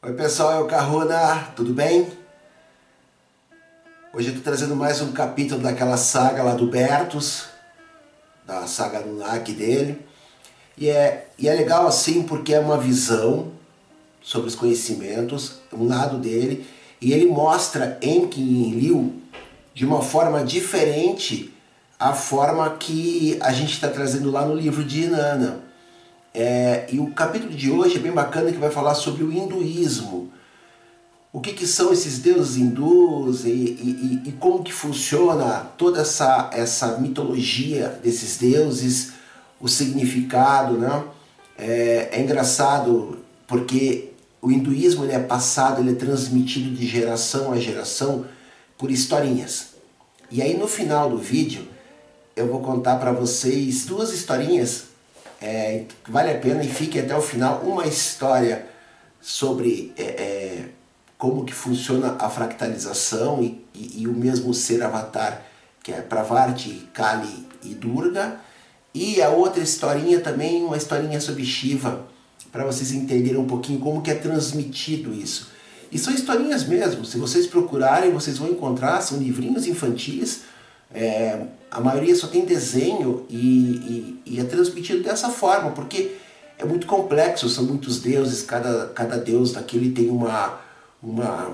Oi pessoal, é o Carruna, tudo bem? Hoje eu estou trazendo mais um capítulo daquela saga lá do Bertus, da saga Nunak dele. E é, e é legal assim porque é uma visão sobre os conhecimentos, um lado dele, e ele mostra Enki e Liu de uma forma diferente a forma que a gente está trazendo lá no livro de Inanna. É, e o capítulo de hoje é bem bacana que vai falar sobre o hinduísmo. O que, que são esses deuses hindus e, e, e, como que funciona toda essa, essa mitologia desses deuses, o significado, né? É, é engraçado porque o hinduísmo ele é passado, ele é transmitido de geração a geração por historinhas. E aí no final do vídeo eu vou contar para vocês duas historinhas é, vale a pena e fique até o final uma história sobre é, é, como que funciona a fractalização e, e, e, o mesmo ser avatar, que é Pravarti, Kali e Durga. E a outra historinha também, uma historinha sobre Shiva, para vocês entenderem um pouquinho como que é transmitido isso. E são historinhas mesmo, se vocês procurarem, vocês vão encontrar, são livrinhos infantis, é, a maioria só tem desenho e, e, e, é transmitido dessa forma, porque é muito complexo, são muitos deuses, cada, cada deus daquele tem uma, uma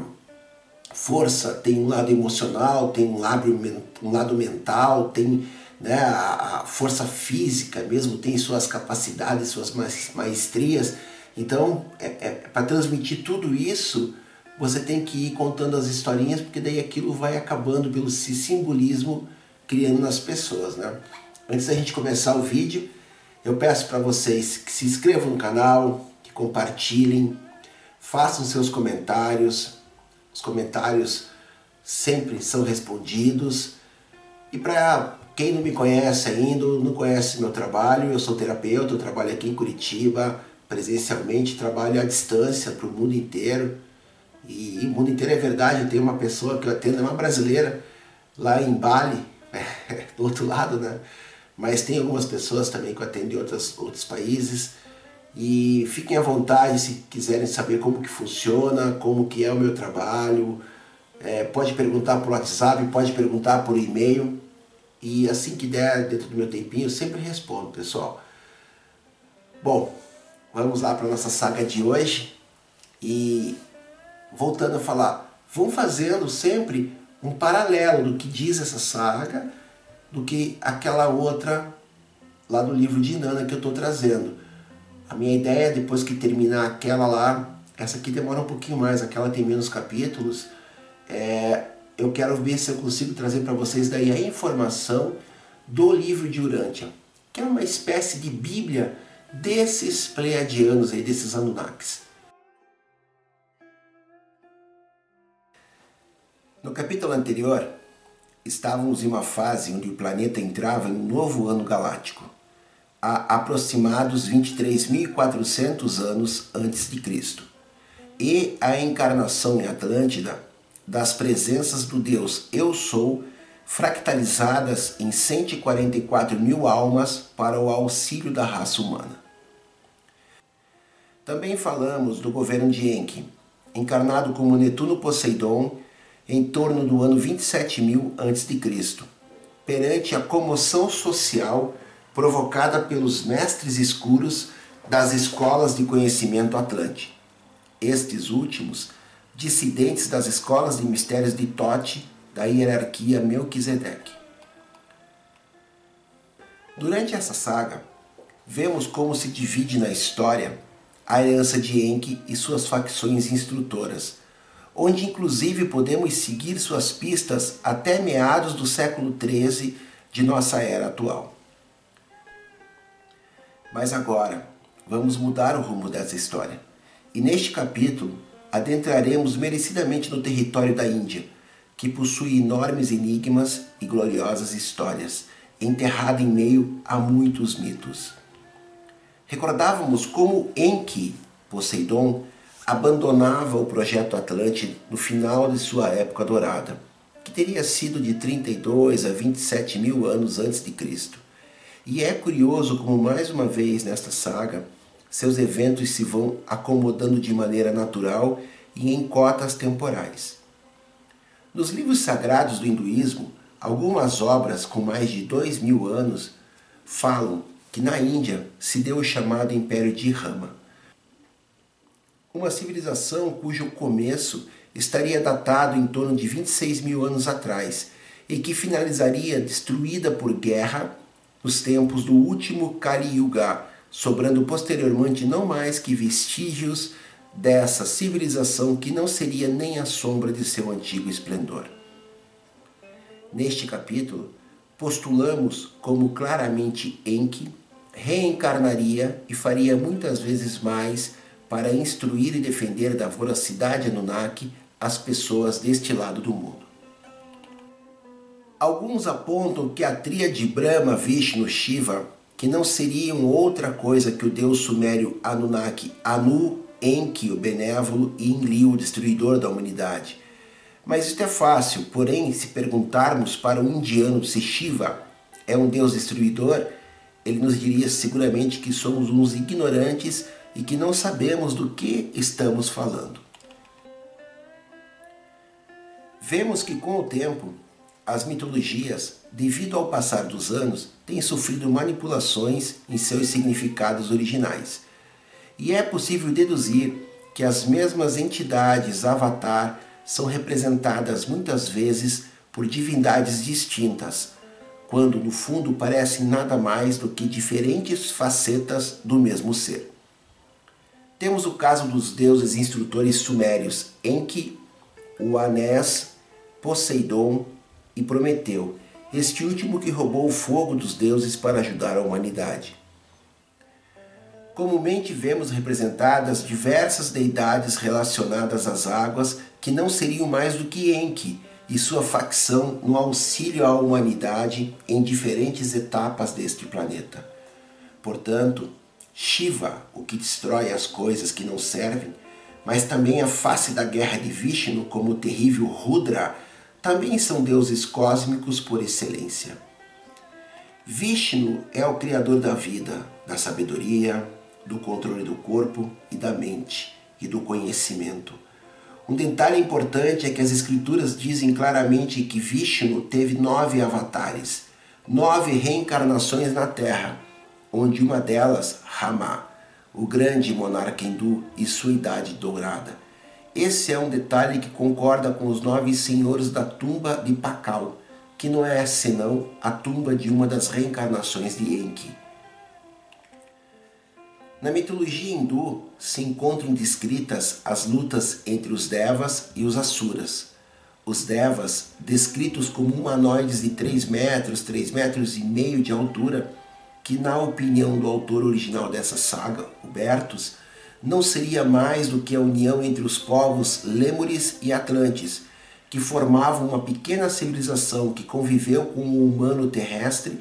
força, tem um lado emocional, tem um lado, um lado mental, tem né, a, a força física mesmo, tem suas capacidades, suas maestrias. Então, é, é para transmitir tudo isso, você tem que ir contando as historinhas, porque daí aquilo vai acabando pelo simbolismo criando nas pessoas, né? Antes da gente começar o vídeo, eu peço para vocês que se inscrevam no canal, que compartilhem, façam seus comentários. Os comentários sempre são respondidos. E para quem não me conhece ainda, não conhece meu trabalho, eu sou terapeuta, eu trabalho aqui em Curitiba, presencialmente, trabalho à distância para o mundo inteiro. E, o mundo inteiro é verdade, tem uma pessoa que eu atendo, é uma brasileira, lá em Bali, do outro lado, né? Mas tem algumas pessoas também que eu atendo em outros, outros países. E fiquem à vontade se quiserem saber como que funciona, como que é o meu trabalho. É, pode perguntar por WhatsApp, pode perguntar por e-mail. E assim que der, dentro do meu tempinho, eu sempre respondo, pessoal. Bom, vamos lá para nossa saga de hoje. E voltando a falar, vão fazendo sempre um paralelo do que diz essa saga do que aquela outra lá do livro de Inanna que eu estou trazendo. A minha ideia, depois que terminar aquela lá, essa aqui demora um pouquinho mais, aquela tem menos capítulos, é, eu quero ver se eu consigo trazer para vocês daí a informação do livro de Urântia, que é uma espécie de bíblia desses pleiadianos aí, desses Anunnakis. No capítulo anterior, estávamos em uma fase onde o planeta entrava em um novo ano galáctico, há aproximados 23.400 anos antes de Cristo, e a encarnação em Atlântida das presenças do Deus Eu Sou, fractalizadas em 144 mil almas para o auxílio da raça humana. Também falamos do governo de Enki, encarnado como Netuno Poseidon em torno do ano 27.000 a.C., perante a comoção social provocada pelos mestres escuros das escolas de conhecimento atlante. Estes últimos, dissidentes das escolas de mistérios de Tote, da hierarquia Melquisedeque. Durante essa saga, vemos como se divide na história a herança de Enki e suas facções instrutoras, onde inclusive podemos seguir suas pistas até meados do século XIII de nossa era atual. Mas agora, vamos mudar o rumo dessa história. E neste capítulo, adentraremos merecidamente no território da Índia, que possui enormes enigmas e gloriosas histórias, enterrado em meio a muitos mitos. Recordávamos como Enki, Poseidon, abandonava o projeto Atlante no final de sua época dourada, que teria sido de 32 a 27 mil anos antes de Cristo. E é curioso como mais uma vez nesta saga seus eventos se vão acomodando de maneira natural e em cotas temporais. Nos livros sagrados do hinduísmo, algumas obras com mais de dois mil anos falam que na Índia se deu o chamado Império de Rama. Uma civilização cujo começo estaria datado em torno de 26 mil anos atrás e que finalizaria destruída por guerra nos tempos do último Kali Yuga, sobrando posteriormente não mais que vestígios dessa civilização que não seria nem a sombra de seu antigo esplendor. Neste capítulo, postulamos como claramente Enki reencarnaria e faria muitas vezes mais para instruir e defender da voracidade Anunnaki as pessoas deste lado do mundo. Alguns apontam que a tríade Brahma, Vishnu, Shiva, que não seriam outra coisa que o deus sumério Anunnaki, Anu, Enki, o benévolo, e Enlil, o destruidor da humanidade. Mas isto é fácil, porém, se perguntarmos para um indiano se Shiva é um deus destruidor, ele nos diria seguramente que somos uns ignorantes e que não sabemos do que estamos falando. Vemos que com o tempo, as mitologias, devido ao passar dos anos, têm sofrido manipulações em seus significados originais e é possível deduzir que as mesmas entidades avatar são representadas muitas vezes por divindades distintas, quando no fundo parecem nada mais do que diferentes facetas do mesmo ser. Temos o caso dos deuses instrutores sumérios Enki, Uanés, Poseidon e Prometeu, este último que roubou o fogo dos deuses para ajudar a humanidade comumente vemos representadas diversas deidades relacionadas às águas que não seriam mais do que Enki e sua facção no auxílio à humanidade em diferentes etapas deste planeta. Portanto, Shiva, o que destrói as coisas que não servem, mas também a face da guerra de Vishnu como o terrível Rudra, também são deuses cósmicos por excelência. Vishnu é o criador da vida, da sabedoria, do controle do corpo e da mente e do conhecimento. Um detalhe importante é que as escrituras dizem claramente que Vishnu teve nove avatares, nove reencarnações na Terra, onde uma delas, Rama, o grande monarca hindu e sua idade dourada. Esse é um detalhe que concorda com os nove senhores da tumba de Pakal, que não é senão a tumba de uma das reencarnações de Enki. Na mitologia hindu se encontram descritas as lutas entre os Devas e os Asuras. Os Devas, descritos como humanoides de 3 metros, 3 metros e meio de altura, que na opinião do autor original dessa saga, Hubertus, não seria mais do que a união entre os povos Lêmures e Atlantes, que formavam uma pequena civilização que conviveu com o humano terrestre,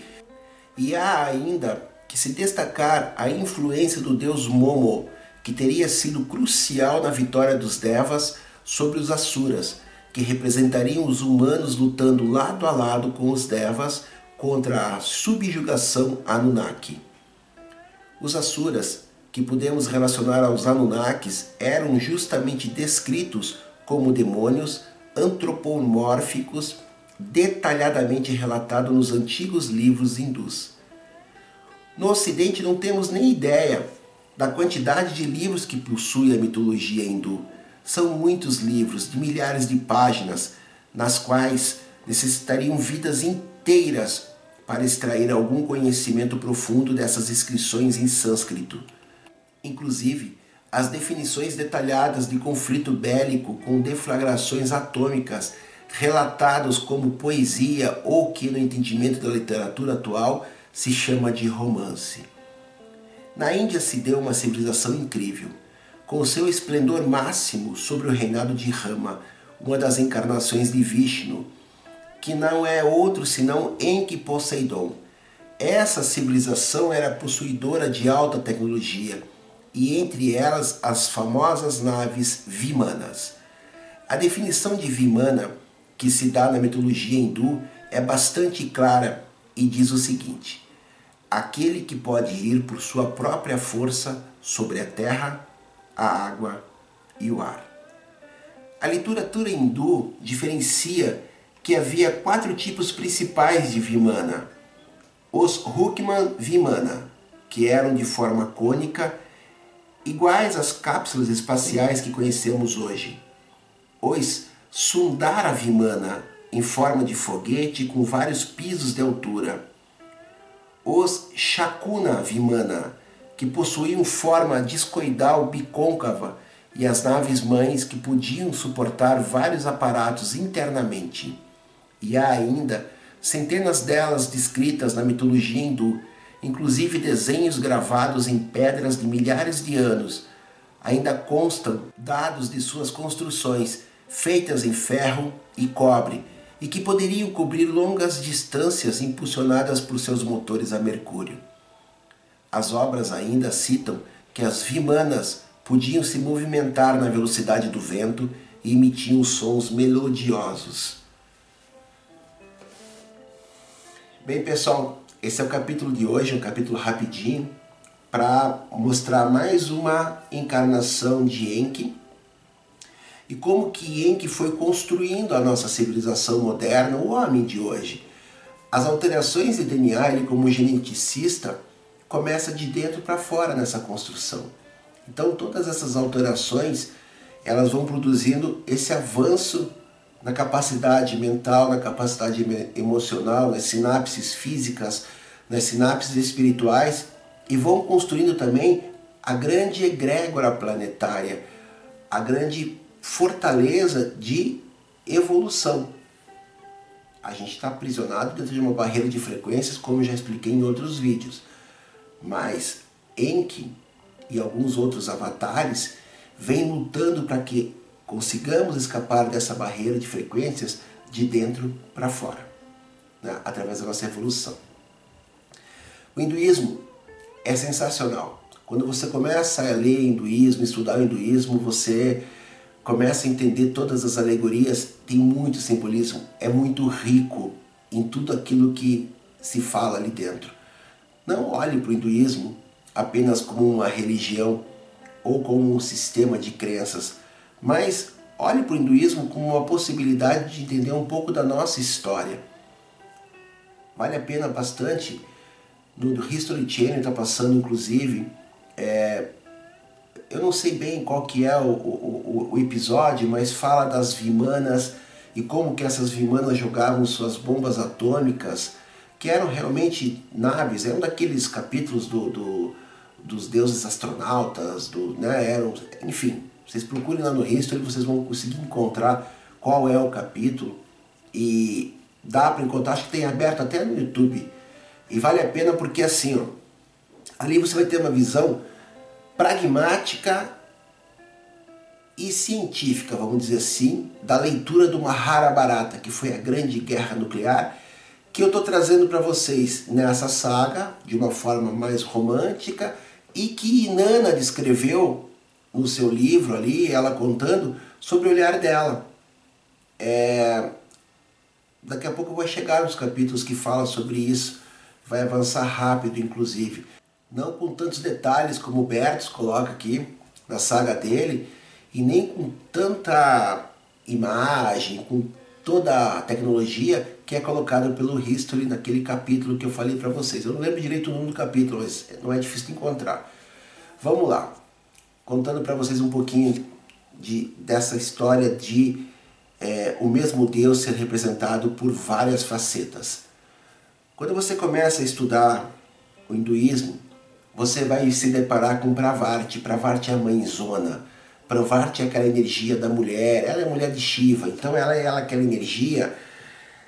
e há ainda que se destacar a influência do deus Momo, que teria sido crucial na vitória dos Devas sobre os Asuras, que representariam os humanos lutando lado a lado com os Devas contra a subjugação Anunnaki. Os Asuras, que podemos relacionar aos Anunnakis, eram justamente descritos como demônios antropomórficos detalhadamente relatados nos antigos livros hindus. No Ocidente não temos nem ideia da quantidade de livros que possui a mitologia hindu. São muitos livros, de milhares de páginas, nas quais necessitariam vidas inteiras para extrair algum conhecimento profundo dessas inscrições em sânscrito. Inclusive, as definições detalhadas de conflito bélico com deflagrações atômicas, relatados como poesia ou que, no entendimento da literatura atual, se chama de romance. Na Índia se deu uma civilização incrível, com seu esplendor máximo sobre o reinado de Rama, uma das encarnações de Vishnu, que não é outro senão Enki Poseidon. Essa civilização era possuidora de alta tecnologia, e entre elas as famosas naves Vimanas. A definição de Vimana, que se dá na mitologia hindu, é bastante clara e diz o seguinte: aquele que pode ir por sua própria força sobre a terra, a água e o ar. A literatura hindu diferencia que havia quatro tipos principais de Vimana. Os Rukman Vimana, que eram de forma cônica, iguais às cápsulas espaciais que conhecemos hoje. Os Sundara Vimana, em forma de foguete com vários pisos de altura. Os Shakuna Vimana, que possuíam forma discoidal bicôncava e as naves mães que podiam suportar vários aparatos internamente. E há ainda centenas delas descritas na mitologia hindu, inclusive desenhos gravados em pedras de milhares de anos. Ainda constam dados de suas construções, feitas em ferro e cobre, e que poderiam cobrir longas distâncias impulsionadas por seus motores a mercúrio. As obras ainda citam que as vimanas podiam se movimentar na velocidade do vento e emitiam sons melodiosos. Bem, pessoal, esse é o capítulo de hoje, um capítulo rapidinho, para mostrar mais uma encarnação de Enki e como que Enki foi construindo a nossa civilização moderna, o homem de hoje. As alterações de DNA, ele como geneticista, começa de dentro para fora nessa construção. Então todas essas alterações elas vão produzindo esse avanço na capacidade mental, na capacidade emocional, nas sinapses físicas, nas sinapses espirituais e vão construindo também a grande egrégora planetária, a grande fortaleza de evolução. A gente está aprisionado dentro de uma barreira de frequências, como já expliquei em outros vídeos. Mas Enki e alguns outros avatares vêm lutando para que consigamos escapar dessa barreira de frequências de dentro para fora, né? através da nossa evolução. O hinduísmo é sensacional. Quando você começa a ler hinduísmo, estudar o hinduísmo, você começa a entender todas as alegorias, tem muito simbolismo, é muito rico em tudo aquilo que se fala ali dentro. Não olhe para o hinduísmo apenas como uma religião ou como um sistema de crenças, mas olhe para o hinduísmo como uma possibilidade de entender um pouco da nossa história. Vale a pena bastante. No History Channel está passando, inclusive, é, eu não sei bem qual que é o, o, o, episódio, mas fala das Vimanas e como que essas Vimanas jogavam suas bombas atômicas, que eram realmente naves, é um daqueles capítulos do, do dos deuses astronautas, do, né, eram, enfim, vocês procurem lá no History, vocês vão conseguir encontrar qual é o capítulo. E dá para encontrar, acho que tem aberto até no YouTube. E vale a pena porque assim, ó, ali você vai ter uma visão pragmática e científica, vamos dizer assim, da leitura do Mahabharata, que foi a grande guerra nuclear, que eu estou trazendo para vocês nessa saga de uma forma mais romântica e que Nana descreveu no seu livro ali, ela contando sobre o olhar dela. É... Daqui a pouco vai chegar nos capítulos que falam sobre isso, vai avançar rápido, inclusive. Não com tantos detalhes como o Bertos coloca aqui na saga dele, e nem com tanta imagem, com toda a tecnologia que é colocada pelo History naquele capítulo que eu falei para vocês. Eu não lembro direito o nome do capítulo, mas não é difícil encontrar. Vamos lá, contando para vocês um pouquinho de, dessa história de é, o mesmo Deus ser representado por várias facetas. Quando você começa a estudar o hinduísmo, você vai se deparar com Pravarte. Pravarte é a mãezona. Pravarte é aquela energia da mulher, ela é mulher de Shiva, então ela é aquela energia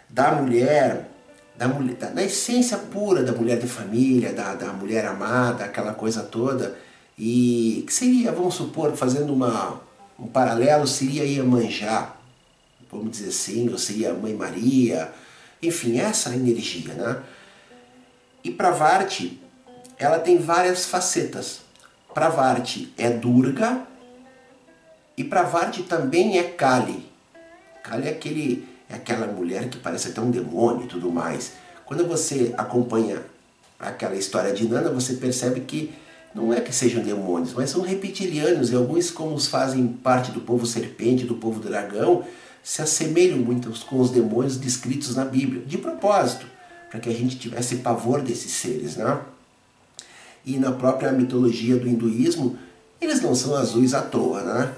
da mulher, da mulher, da, da essência pura da mulher de família, da, da mulher amada, aquela coisa toda. E que seria, vamos supor, fazendo uma, um paralelo, seria Iemanjá, vamos dizer assim, ou seria Mãe Maria, enfim, essa energia, né? E Pravarte, ela tem várias facetas. Pravarte é Durga e Pravarte também é Kali. Kali é, aquele, é aquela mulher que parece até um demônio e tudo mais. Quando você acompanha aquela história de Nana, você percebe que não é que sejam demônios, mas são reptilianos e alguns, como os fazem parte do povo serpente, do povo dragão, se assemelham muito com os demônios descritos na Bíblia, de propósito, para que a gente tivesse pavor desses seres, né? E na própria mitologia do hinduísmo, eles não são azuis à toa, né?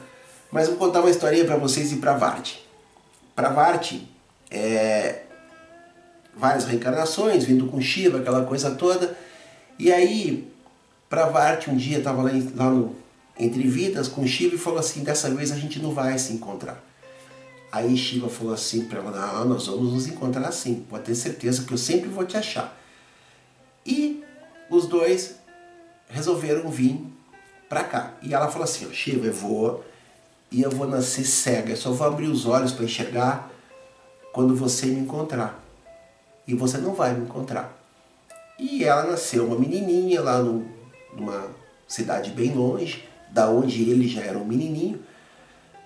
Mas vou contar uma historinha para vocês e para Varte. Para Varte, é, várias reencarnações, vindo com Shiva, aquela coisa toda. E aí, para Varte, um dia estava lá, lá no, entre vidas com Shiva e falou assim: dessa vez a gente não vai se encontrar. Aí Shiva falou assim para ela, não, nós vamos nos encontrar assim, pode ter certeza que eu sempre vou te achar. E os dois resolveram vir para cá. E ela falou assim, Shiva, eu vou e eu vou nascer cega, eu só vou abrir os olhos para enxergar quando você me encontrar. E você não vai me encontrar. E ela nasceu uma menininha lá no, numa cidade bem longe, da onde ele já era um menininho.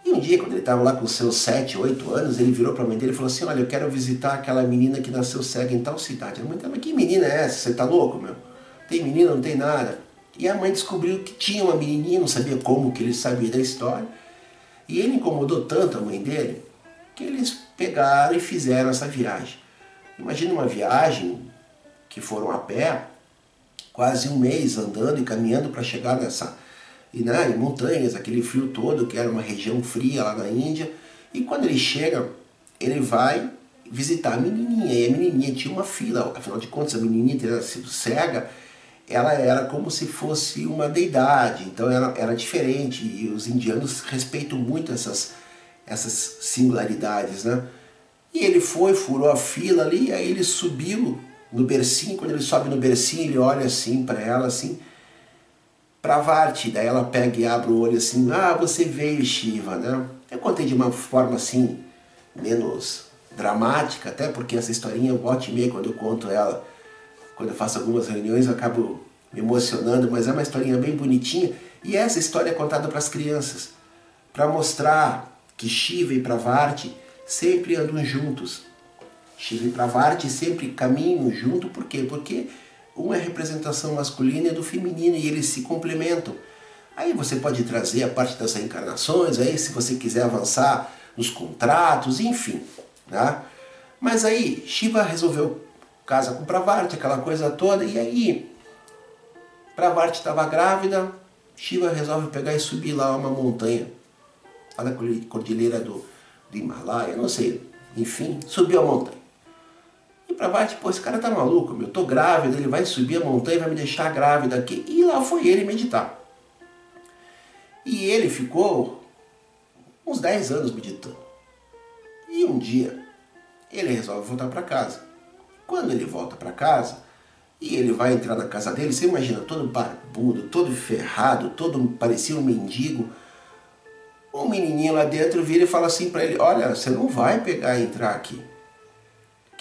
E um dia, quando ele estava lá com seus 7, 8 anos, ele virou para a mãe dele e falou assim, olha, eu quero visitar aquela menina que nasceu cega em tal cidade. A mãe dele, mas que menina é essa? Você tá louco, meu? Tem menina, não tem nada. E a mãe descobriu que tinha uma menininha, não sabia como, que ele sabia da história. E ele incomodou tanto a mãe dele, que eles pegaram e fizeram essa viagem. Imagina uma viagem que foram a pé, quase um mês andando e caminhando para chegar nessa e, né, em montanhas, aquele frio todo, que era uma região fria lá na Índia. E quando ele chega, ele vai visitar a menininha. E a menininha tinha uma fila, afinal de contas, a menininha ter sido cega, ela era como se fosse uma deidade, então era, era diferente. E os indianos respeitam muito essas, essas singularidades, né? E ele foi, furou a fila ali, aí ele subiu no bercinho, quando ele sobe no bercinho, ele olha assim para ela, assim, Pravati, daí ela pega e abre o olho assim, ah, você veio Shiva, né? Eu contei de uma forma assim, menos dramática, até porque essa historinha eu bote meio quando eu conto ela, quando eu faço algumas reuniões eu acabo me emocionando, mas é uma historinha bem bonitinha, e essa história é contada para as crianças, para mostrar que Shiva e Pravati sempre andam juntos. Shiva e Pravati sempre caminham junto, por quê? Porque uma é representação masculina e do feminino e eles se complementam. Aí você pode trazer a parte das reencarnações, aí se você quiser avançar nos contratos, enfim. Né? Mas aí Shiva resolveu casa com Pravati, aquela coisa toda, e aí Pravati estava grávida, Shiva resolve pegar e subir lá uma montanha, lá na cordilheira do, do Himalaia, não sei, enfim, subiu a montanha. Baixo, pô, esse cara tá maluco, meu, eu tô grávida, ele vai subir a montanha e vai me deixar grávida aqui. E lá foi ele meditar. E ele ficou uns 10 anos meditando. E um dia, ele resolve voltar para casa. Quando ele volta para casa, e ele vai entrar na casa dele, você imagina, todo barbudo, todo ferrado, todo parecia um mendigo. Um menininho lá dentro vira e fala assim para ele, olha, você não vai pegar e entrar aqui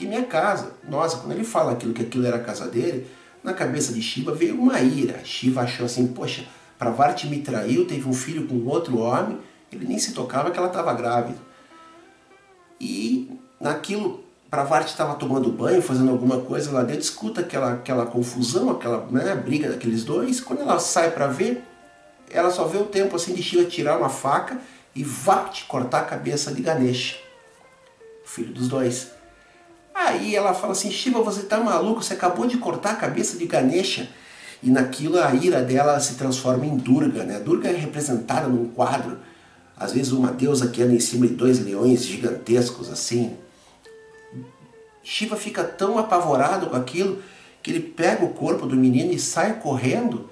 que minha casa. Nossa, quando ele fala aquilo, que aquilo era a casa dele, na cabeça de Shiva veio uma ira. Shiva achou assim, poxa, Pravati me traiu, teve um filho com outro homem, ele nem se tocava que ela estava grávida. E naquilo, Pravati estava tomando banho, fazendo alguma coisa lá dentro, escuta aquela, aquela confusão, aquela né, briga daqueles dois. Quando ela sai para ver, ela só vê o tempo assim de Shiva tirar uma faca e te cortar a cabeça de Ganesha, filho dos dois. Aí ela fala assim, Shiva, você tá maluco? Você acabou de cortar a cabeça de Ganesha. E naquilo a ira dela se transforma em Durga. Né? Durga é representada num quadro. Às vezes uma deusa que anda em cima de dois leões gigantescos assim. Shiva fica tão apavorado com aquilo que ele pega o corpo do menino e sai correndo.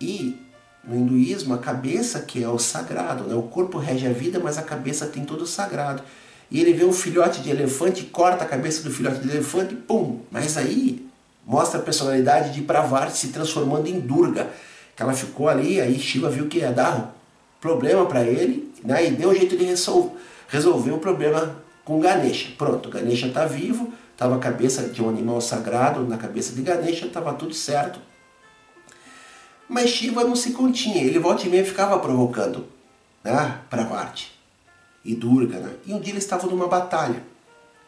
E no hinduísmo a cabeça que é o sagrado. Né? O corpo rege a vida, mas a cabeça tem todo o sagrado e ele vê um filhote de elefante, corta a cabeça do filhote de elefante, pum! Mas aí mostra a personalidade de Pravati se transformando em Durga, que ela ficou ali, aí Shiva viu que ia dar problema para ele, né, e deu um jeito de resolver o problema com Ganesha. Pronto, Ganesha está vivo, estava a cabeça de um animal sagrado na cabeça de Ganesha, estava tudo certo. Mas Shiva não se continha, ele volta e meia ficava provocando né, Pravati e Durga. E um dia eles estavam numa batalha.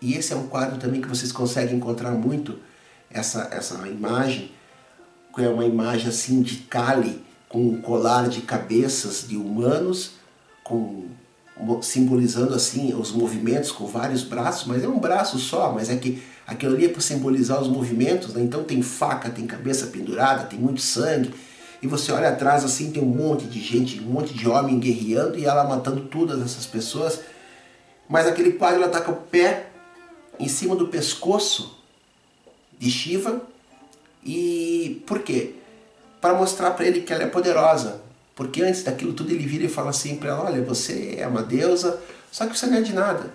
E esse é um quadro também que vocês conseguem encontrar muito, essa, essa imagem. que é uma imagem assim de Kali com um colar de cabeças de humanos, com simbolizando assim os movimentos com vários braços, mas é um braço só, mas é que aquilo ali é para simbolizar os movimentos, né? então tem faca, tem cabeça pendurada, tem muito sangue, e você olha atrás assim, tem um monte de gente, um monte de homem guerreando e ela matando todas essas pessoas, mas aquele quadro ela com o pé em cima do pescoço de Shiva, e por quê? Para mostrar para ele que ela é poderosa, porque antes daquilo tudo ele vira e fala assim para ela, olha, você é uma deusa, só que você não é de nada.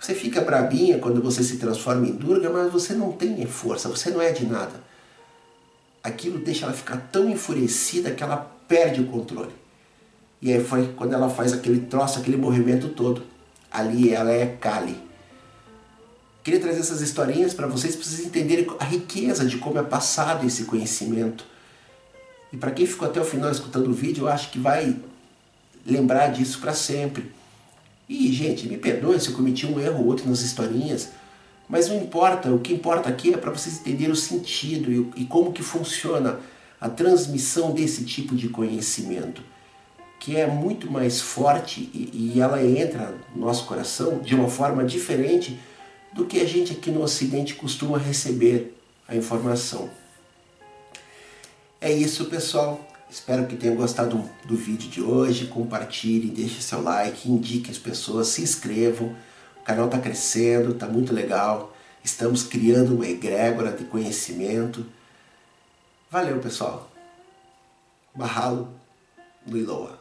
Você fica brabinha quando você se transforma em Durga, mas você não tem força, você não é de nada. Aquilo deixa ela ficar tão enfurecida que ela perde o controle. E aí foi quando ela faz aquele troço, aquele movimento todo. Ali ela é Kali. Queria trazer essas historinhas para vocês, para vocês entenderem a riqueza de como é passado esse conhecimento e para quem ficou até o final escutando o vídeo, eu acho que vai lembrar disso para sempre. E, gente, me perdoe se eu cometi um erro ou outro nas historinhas, mas não importa, o que importa aqui é para vocês entenderem o sentido e, e como que funciona a transmissão desse tipo de conhecimento, que é muito mais forte e, e ela entra no nosso coração de uma forma diferente do que a gente aqui no Ocidente costuma receber a informação. É isso, pessoal. Espero que tenham gostado do vídeo de hoje. Compartilhem, deixem seu like, indiquem as pessoas, se inscrevam. Canal está crescendo, está muito legal. Estamos criando uma egrégora de conhecimento. Valeu, pessoal. Mahalo no Iloa.